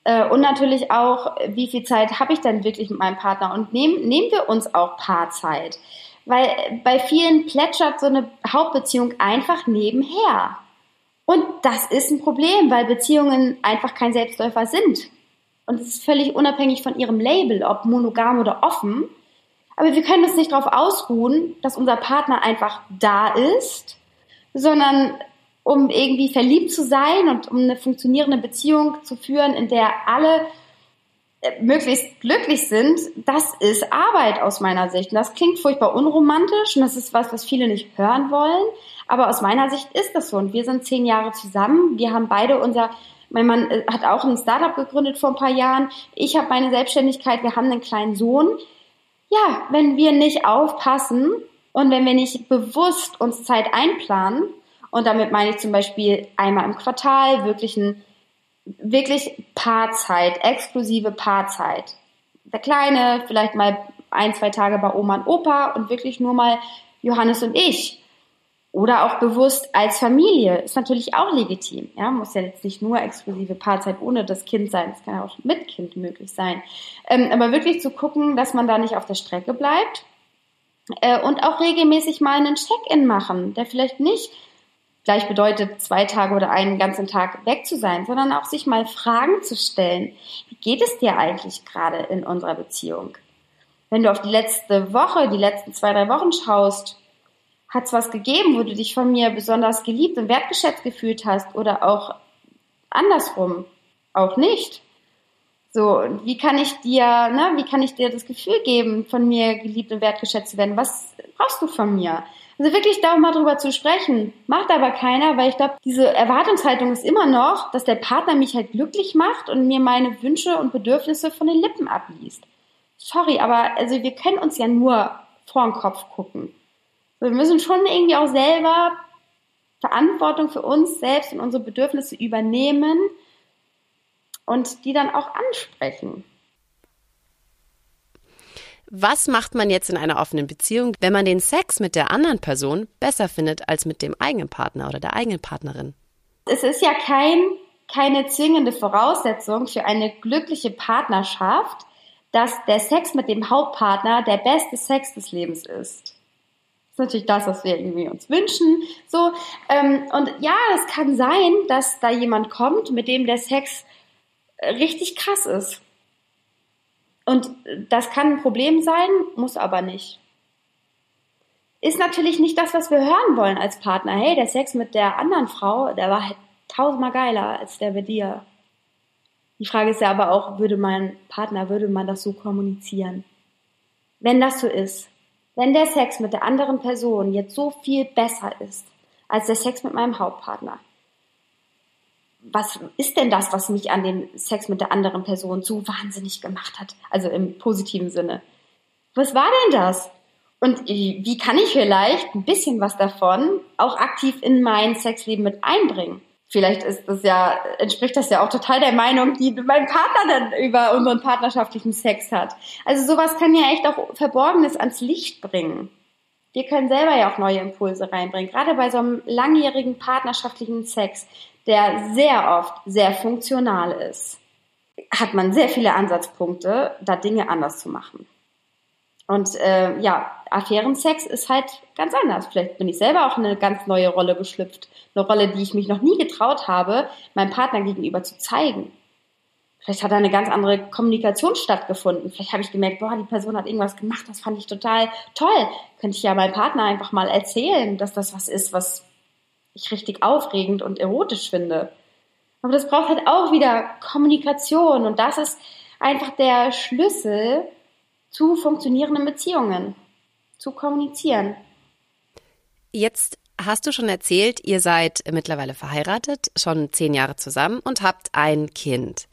Äh, und natürlich auch, wie viel Zeit habe ich denn wirklich mit meinem Partner? Und nehmen, nehmen wir uns auch Paarzeit. Weil bei vielen plätschert so eine Hauptbeziehung einfach nebenher. Und das ist ein Problem, weil Beziehungen einfach kein Selbstläufer sind. Und es ist völlig unabhängig von ihrem Label, ob monogam oder offen. Aber wir können uns nicht darauf ausruhen, dass unser Partner einfach da ist, sondern um irgendwie verliebt zu sein und um eine funktionierende Beziehung zu führen, in der alle äh, möglichst glücklich sind, das ist Arbeit aus meiner Sicht. Und das klingt furchtbar unromantisch und das ist was, was viele nicht hören wollen. Aber aus meiner Sicht ist das so. Und wir sind zehn Jahre zusammen. Wir haben beide unser, mein Mann äh, hat auch ein Startup gegründet vor ein paar Jahren. Ich habe meine Selbstständigkeit. Wir haben einen kleinen Sohn ja, wenn wir nicht aufpassen und wenn wir nicht bewusst uns Zeit einplanen, und damit meine ich zum Beispiel einmal im Quartal wirklich ein, wirklich Paarzeit, exklusive Paarzeit. Der Kleine, vielleicht mal ein, zwei Tage bei Oma und Opa und wirklich nur mal Johannes und ich. Oder auch bewusst als Familie ist natürlich auch legitim. Ja, muss ja jetzt nicht nur exklusive Paarzeit ohne das Kind sein. Es kann auch mit Kind möglich sein. Ähm, aber wirklich zu gucken, dass man da nicht auf der Strecke bleibt. Äh, und auch regelmäßig mal einen Check-in machen, der vielleicht nicht gleich bedeutet, zwei Tage oder einen ganzen Tag weg zu sein, sondern auch sich mal Fragen zu stellen. Wie geht es dir eigentlich gerade in unserer Beziehung? Wenn du auf die letzte Woche, die letzten zwei, drei Wochen schaust, hat es was gegeben, wo du dich von mir besonders geliebt und wertgeschätzt gefühlt hast oder auch andersrum auch nicht. So, wie kann ich dir, ne, wie kann ich dir das Gefühl geben, von mir geliebt und wertgeschätzt zu werden? Was brauchst du von mir? Also wirklich da mal drüber zu sprechen. Macht aber keiner, weil ich glaube, diese Erwartungshaltung ist immer noch, dass der Partner mich halt glücklich macht und mir meine Wünsche und Bedürfnisse von den Lippen abliest. Sorry, aber also wir können uns ja nur vor den Kopf gucken. Wir müssen schon irgendwie auch selber Verantwortung für uns selbst und unsere Bedürfnisse übernehmen und die dann auch ansprechen. Was macht man jetzt in einer offenen Beziehung, wenn man den Sex mit der anderen Person besser findet als mit dem eigenen Partner oder der eigenen Partnerin? Es ist ja kein, keine zwingende Voraussetzung für eine glückliche Partnerschaft, dass der Sex mit dem Hauptpartner der beste Sex des Lebens ist ist natürlich das, was wir irgendwie uns wünschen. So ähm, und ja, es kann sein, dass da jemand kommt, mit dem der Sex äh, richtig krass ist. Und das kann ein Problem sein, muss aber nicht. Ist natürlich nicht das, was wir hören wollen als Partner. Hey, der Sex mit der anderen Frau, der war halt tausendmal geiler als der mit dir. Die Frage ist ja aber auch, würde mein Partner, würde man das so kommunizieren? Wenn das so ist, wenn der Sex mit der anderen Person jetzt so viel besser ist als der Sex mit meinem Hauptpartner, was ist denn das, was mich an dem Sex mit der anderen Person so wahnsinnig gemacht hat? Also im positiven Sinne. Was war denn das? Und wie kann ich vielleicht ein bisschen was davon auch aktiv in mein Sexleben mit einbringen? Vielleicht ist das ja, entspricht das ja auch total der Meinung, die mein Partner dann über unseren partnerschaftlichen Sex hat. Also sowas kann ja echt auch Verborgenes ans Licht bringen. Wir können selber ja auch neue Impulse reinbringen. Gerade bei so einem langjährigen partnerschaftlichen Sex, der sehr oft sehr funktional ist, hat man sehr viele Ansatzpunkte, da Dinge anders zu machen. Und äh, ja, Affärensex ist halt ganz anders. Vielleicht bin ich selber auch eine ganz neue Rolle geschlüpft. Eine Rolle, die ich mich noch nie getraut habe, meinem Partner gegenüber zu zeigen. Vielleicht hat da eine ganz andere Kommunikation stattgefunden. Vielleicht habe ich gemerkt, boah, die Person hat irgendwas gemacht, das fand ich total toll. Könnte ich ja meinem Partner einfach mal erzählen, dass das was ist, was ich richtig aufregend und erotisch finde. Aber das braucht halt auch wieder Kommunikation und das ist einfach der Schlüssel zu funktionierenden Beziehungen, zu kommunizieren. Jetzt hast du schon erzählt, ihr seid mittlerweile verheiratet, schon zehn Jahre zusammen und habt ein Kind.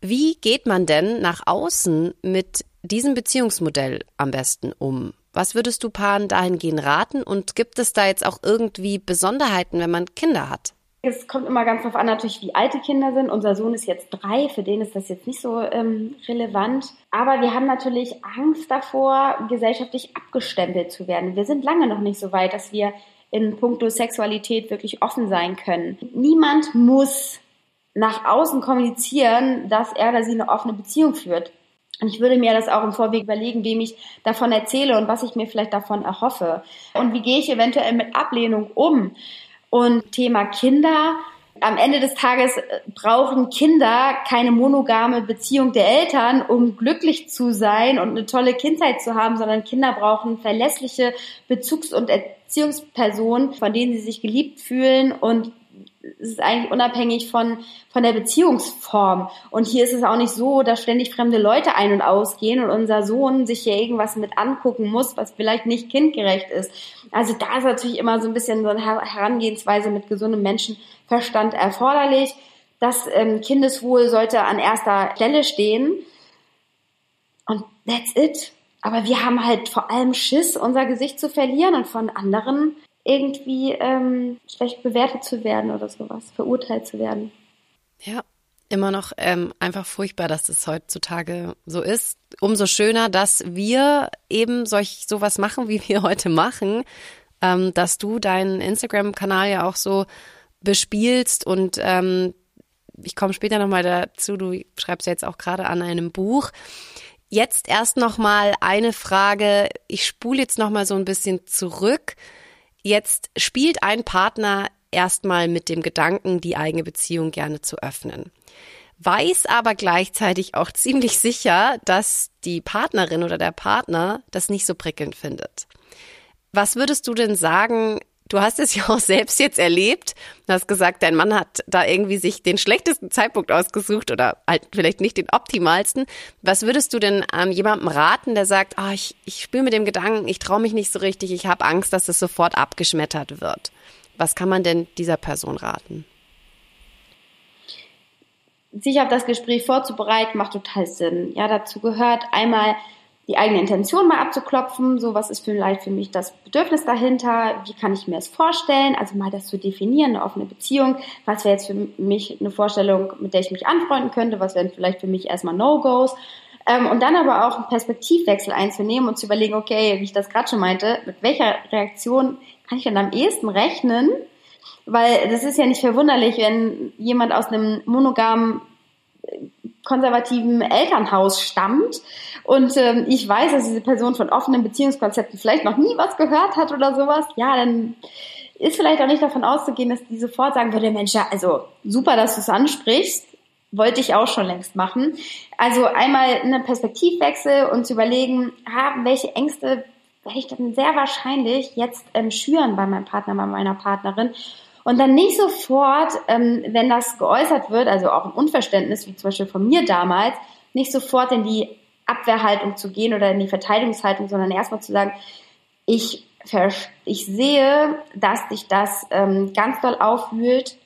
Wie geht man denn nach außen mit diesem Beziehungsmodell am besten um? Was würdest du Paaren dahingehend raten und gibt es da jetzt auch irgendwie Besonderheiten, wenn man Kinder hat? Es kommt immer ganz darauf an, natürlich, wie alt die Kinder sind. Unser Sohn ist jetzt drei, für den ist das jetzt nicht so ähm, relevant. Aber wir haben natürlich Angst davor, gesellschaftlich abgestempelt zu werden. Wir sind lange noch nicht so weit, dass wir in puncto Sexualität wirklich offen sein können. Niemand muss nach außen kommunizieren, dass er oder sie eine offene Beziehung führt. Und ich würde mir das auch im Vorweg überlegen, wem ich davon erzähle und was ich mir vielleicht davon erhoffe. Und wie gehe ich eventuell mit Ablehnung um? Und Thema Kinder. Am Ende des Tages äh, brauchen Kinder keine monogame Beziehung der Eltern, um glücklich zu sein und eine tolle Kindheit zu haben, sondern Kinder brauchen verlässliche Bezugs- und Erziehungspersonen, von denen sie sich geliebt fühlen und es ist eigentlich unabhängig von, von der Beziehungsform. Und hier ist es auch nicht so, dass ständig fremde Leute ein- und ausgehen und unser Sohn sich hier irgendwas mit angucken muss, was vielleicht nicht kindgerecht ist. Also da ist natürlich immer so ein bisschen so eine Herangehensweise mit gesundem Menschenverstand erforderlich. Das ähm, Kindeswohl sollte an erster Stelle stehen. Und that's it. Aber wir haben halt vor allem Schiss, unser Gesicht zu verlieren und von anderen irgendwie ähm, schlecht bewertet zu werden oder sowas, verurteilt zu werden. Ja, immer noch ähm, einfach furchtbar, dass es heutzutage so ist. Umso schöner, dass wir eben solch sowas machen, wie wir heute machen, ähm, dass du deinen Instagram-Kanal ja auch so bespielst und ähm, ich komme später nochmal dazu, du schreibst ja jetzt auch gerade an einem Buch. Jetzt erst nochmal eine Frage. Ich spule jetzt nochmal so ein bisschen zurück. Jetzt spielt ein Partner erstmal mit dem Gedanken, die eigene Beziehung gerne zu öffnen. Weiß aber gleichzeitig auch ziemlich sicher, dass die Partnerin oder der Partner das nicht so prickelnd findet. Was würdest du denn sagen, Du hast es ja auch selbst jetzt erlebt. Du hast gesagt, dein Mann hat da irgendwie sich den schlechtesten Zeitpunkt ausgesucht oder halt vielleicht nicht den optimalsten. Was würdest du denn ähm, jemandem raten, der sagt, oh, ich, ich spiele mit dem Gedanken, ich traue mich nicht so richtig, ich habe Angst, dass es sofort abgeschmettert wird? Was kann man denn dieser Person raten? Sich auf das Gespräch vorzubereiten, macht total Sinn. Ja, dazu gehört einmal die eigene Intention mal abzuklopfen, so was ist vielleicht für mich das Bedürfnis dahinter, wie kann ich mir das vorstellen, also mal das zu definieren, eine offene Beziehung, was wäre jetzt für mich eine Vorstellung, mit der ich mich anfreunden könnte, was wären vielleicht für mich erstmal No-Gos? Ähm, und dann aber auch einen Perspektivwechsel einzunehmen und zu überlegen, okay, wie ich das gerade schon meinte, mit welcher Reaktion kann ich denn am ehesten rechnen, weil das ist ja nicht verwunderlich, wenn jemand aus einem monogamen konservativen Elternhaus stammt und ähm, ich weiß, dass diese Person von offenen Beziehungskonzepten vielleicht noch nie was gehört hat oder sowas, ja, dann ist vielleicht auch nicht davon auszugehen, dass die sofort sagen würde, Mensch, ja, also super, dass du es ansprichst, wollte ich auch schon längst machen. Also einmal einen Perspektivwechsel und zu überlegen, ah, welche Ängste werde ich dann sehr wahrscheinlich jetzt ähm, schüren bei meinem Partner, bei meiner Partnerin. Und dann nicht sofort, ähm, wenn das geäußert wird, also auch ein Unverständnis, wie zum Beispiel von mir damals, nicht sofort in die Abwehrhaltung zu gehen oder in die Verteidigungshaltung, sondern erstmal zu sagen, ich, ich sehe, dass dich das ähm, ganz doll aufwühlt.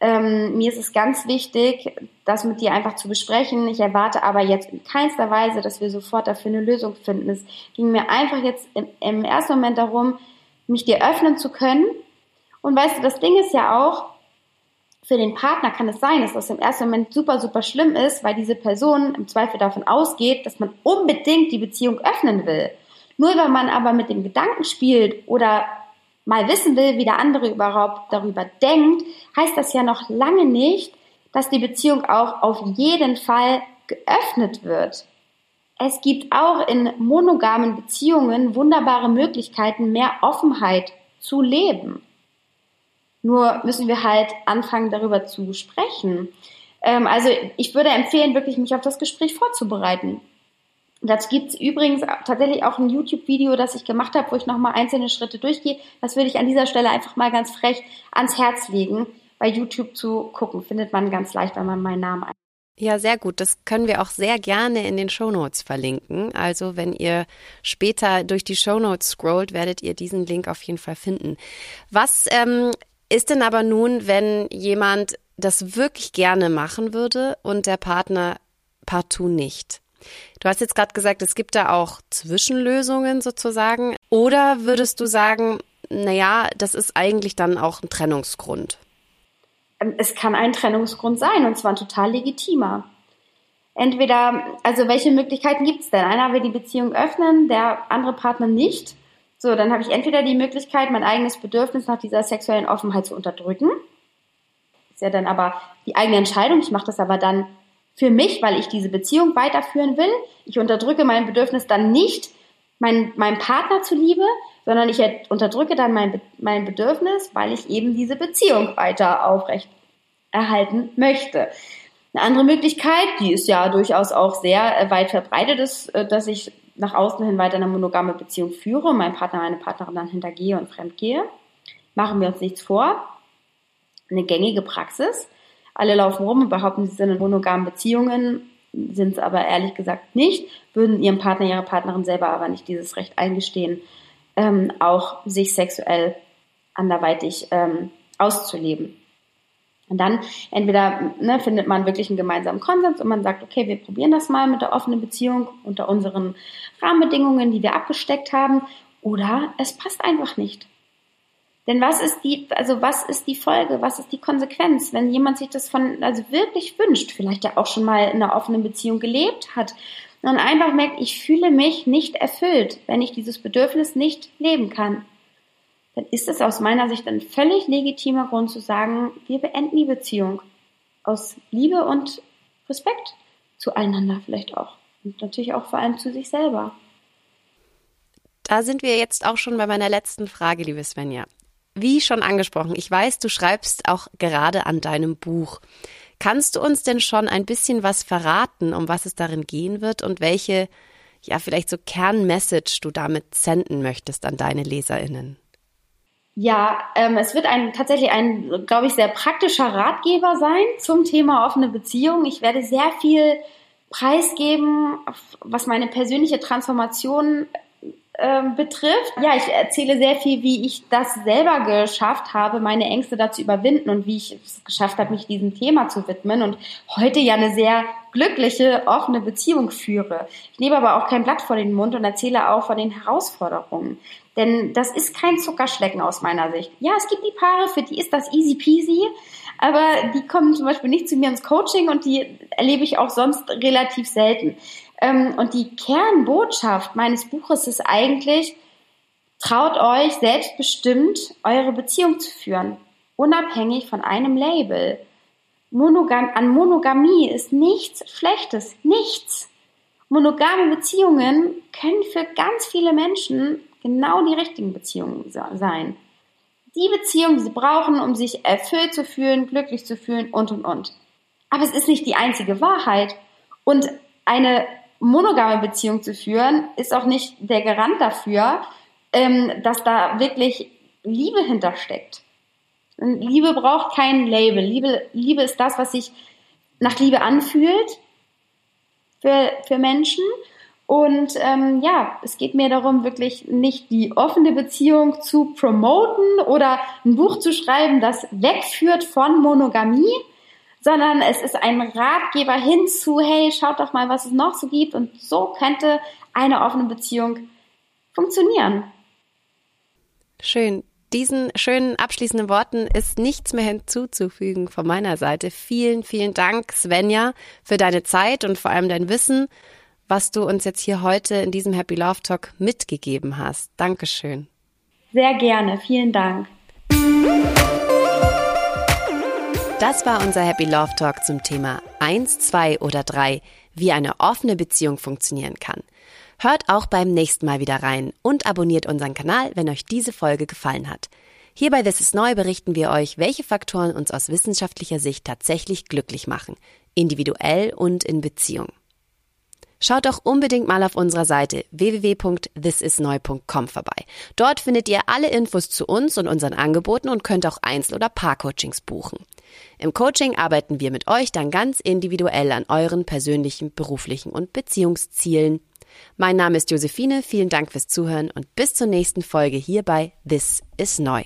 Ähm, mir ist es ganz wichtig, das mit dir einfach zu besprechen. Ich erwarte aber jetzt in keinster Weise, dass wir sofort dafür eine Lösung finden. Es ging mir einfach jetzt im, im ersten Moment darum, mich dir öffnen zu können. Und weißt du, das Ding ist ja auch, für den Partner kann es sein, dass das im ersten Moment super, super schlimm ist, weil diese Person im Zweifel davon ausgeht, dass man unbedingt die Beziehung öffnen will. Nur wenn man aber mit dem Gedanken spielt oder mal wissen will, wie der andere überhaupt darüber denkt, heißt das ja noch lange nicht, dass die Beziehung auch auf jeden Fall geöffnet wird. Es gibt auch in monogamen Beziehungen wunderbare Möglichkeiten, mehr Offenheit zu leben. Nur müssen wir halt anfangen, darüber zu sprechen. Ähm, also ich würde empfehlen, wirklich mich auf das Gespräch vorzubereiten. Dazu gibt es übrigens tatsächlich auch ein YouTube-Video, das ich gemacht habe, wo ich nochmal einzelne Schritte durchgehe. Das würde ich an dieser Stelle einfach mal ganz frech ans Herz legen, bei YouTube zu gucken. Findet man ganz leicht, wenn man meinen Namen ein. Ja, sehr gut. Das können wir auch sehr gerne in den Show Notes verlinken. Also wenn ihr später durch die Show Notes scrollt, werdet ihr diesen Link auf jeden Fall finden. Was ähm, ist denn aber nun, wenn jemand das wirklich gerne machen würde und der Partner partout nicht? Du hast jetzt gerade gesagt, es gibt da auch Zwischenlösungen sozusagen. Oder würdest du sagen, naja, das ist eigentlich dann auch ein Trennungsgrund? Ähm, es kann ein Trennungsgrund sein und zwar ein total legitimer. Entweder, also welche Möglichkeiten gibt es denn? Einer will die Beziehung öffnen, der andere Partner nicht. So, dann habe ich entweder die Möglichkeit, mein eigenes Bedürfnis nach dieser sexuellen Offenheit zu unterdrücken. Ist ja dann aber die eigene Entscheidung. Ich mache das aber dann für mich, weil ich diese Beziehung weiterführen will. Ich unterdrücke mein Bedürfnis dann nicht mein, meinem Partner zuliebe, sondern ich unterdrücke dann mein, mein Bedürfnis, weil ich eben diese Beziehung weiter aufrecht erhalten möchte. Eine andere Möglichkeit, die ist ja durchaus auch sehr äh, weit verbreitet ist, äh, dass ich nach außen hin weiter eine monogame Beziehung führe und meinem Partner, meine Partnerin dann hintergehe und fremdgehe. Machen wir uns nichts vor. Eine gängige Praxis. Alle laufen rum und behaupten, sie sind in monogamen Beziehungen, sind es aber ehrlich gesagt nicht, würden ihrem Partner, ihrer Partnerin selber aber nicht dieses Recht eingestehen, ähm, auch sich sexuell anderweitig ähm, auszuleben. Und dann entweder ne, findet man wirklich einen gemeinsamen Konsens und man sagt, okay, wir probieren das mal mit der offenen Beziehung unter unseren Rahmenbedingungen, die wir abgesteckt haben, oder es passt einfach nicht. Denn was ist die, also was ist die Folge, was ist die Konsequenz, wenn jemand sich das von, also wirklich wünscht, vielleicht ja auch schon mal in einer offenen Beziehung gelebt hat und einfach merkt, ich fühle mich nicht erfüllt, wenn ich dieses Bedürfnis nicht leben kann, dann ist es aus meiner Sicht ein völlig legitimer Grund zu sagen, wir beenden die Beziehung aus Liebe und Respekt zueinander vielleicht auch und natürlich auch vor allem zu sich selber. Da sind wir jetzt auch schon bei meiner letzten Frage, liebe Svenja. Wie schon angesprochen, ich weiß, du schreibst auch gerade an deinem Buch. Kannst du uns denn schon ein bisschen was verraten, um was es darin gehen wird und welche, ja, vielleicht so Kernmessage du damit senden möchtest an deine LeserInnen? Ja, ähm, es wird ein tatsächlich ein, glaube ich, sehr praktischer Ratgeber sein zum Thema offene Beziehung. Ich werde sehr viel preisgeben, was meine persönliche Transformation ähm, betrifft. Ja, ich erzähle sehr viel, wie ich das selber geschafft habe, meine Ängste dazu überwinden und wie ich es geschafft habe, mich diesem Thema zu widmen und heute ja eine sehr glückliche, offene Beziehung führe. Ich nehme aber auch kein Blatt vor den Mund und erzähle auch von den Herausforderungen. Denn das ist kein Zuckerschlecken aus meiner Sicht. Ja, es gibt die Paare, für die ist das easy peasy, aber die kommen zum Beispiel nicht zu mir ins Coaching und die erlebe ich auch sonst relativ selten. Ähm, und die Kernbotschaft meines Buches ist eigentlich, traut euch selbstbestimmt eure Beziehung zu führen, unabhängig von einem Label. Monogam an Monogamie ist nichts Schlechtes, nichts. Monogame Beziehungen können für ganz viele Menschen genau die richtigen Beziehungen sein. Die Beziehung, die sie brauchen, um sich erfüllt zu fühlen, glücklich zu fühlen und und und. Aber es ist nicht die einzige Wahrheit. Und eine monogame Beziehung zu führen, ist auch nicht der Garant dafür, ähm, dass da wirklich Liebe hintersteckt. Liebe braucht kein Label. Liebe, Liebe ist das, was sich nach Liebe anfühlt für, für Menschen. Und ähm, ja, es geht mir darum, wirklich nicht die offene Beziehung zu promoten oder ein Buch zu schreiben, das wegführt von Monogamie, sondern es ist ein Ratgeber hinzu, hey, schaut doch mal, was es noch so gibt. Und so könnte eine offene Beziehung funktionieren. Schön. Diesen schönen abschließenden Worten ist nichts mehr hinzuzufügen von meiner Seite. Vielen, vielen Dank, Svenja, für deine Zeit und vor allem dein Wissen, was du uns jetzt hier heute in diesem Happy Love Talk mitgegeben hast. Dankeschön. Sehr gerne. Vielen Dank. Das war unser Happy Love Talk zum Thema 1, 2 oder 3, wie eine offene Beziehung funktionieren kann. Hört auch beim nächsten Mal wieder rein und abonniert unseren Kanal, wenn euch diese Folge gefallen hat. Hier bei This is Neu berichten wir euch, welche Faktoren uns aus wissenschaftlicher Sicht tatsächlich glücklich machen, individuell und in Beziehung. Schaut doch unbedingt mal auf unserer Seite www.thisisneu.com vorbei. Dort findet ihr alle Infos zu uns und unseren Angeboten und könnt auch Einzel- oder Paar-Coachings buchen. Im Coaching arbeiten wir mit euch dann ganz individuell an euren persönlichen, beruflichen und Beziehungszielen. Mein Name ist Josephine, vielen Dank fürs Zuhören und bis zur nächsten Folge hier bei This is Neu.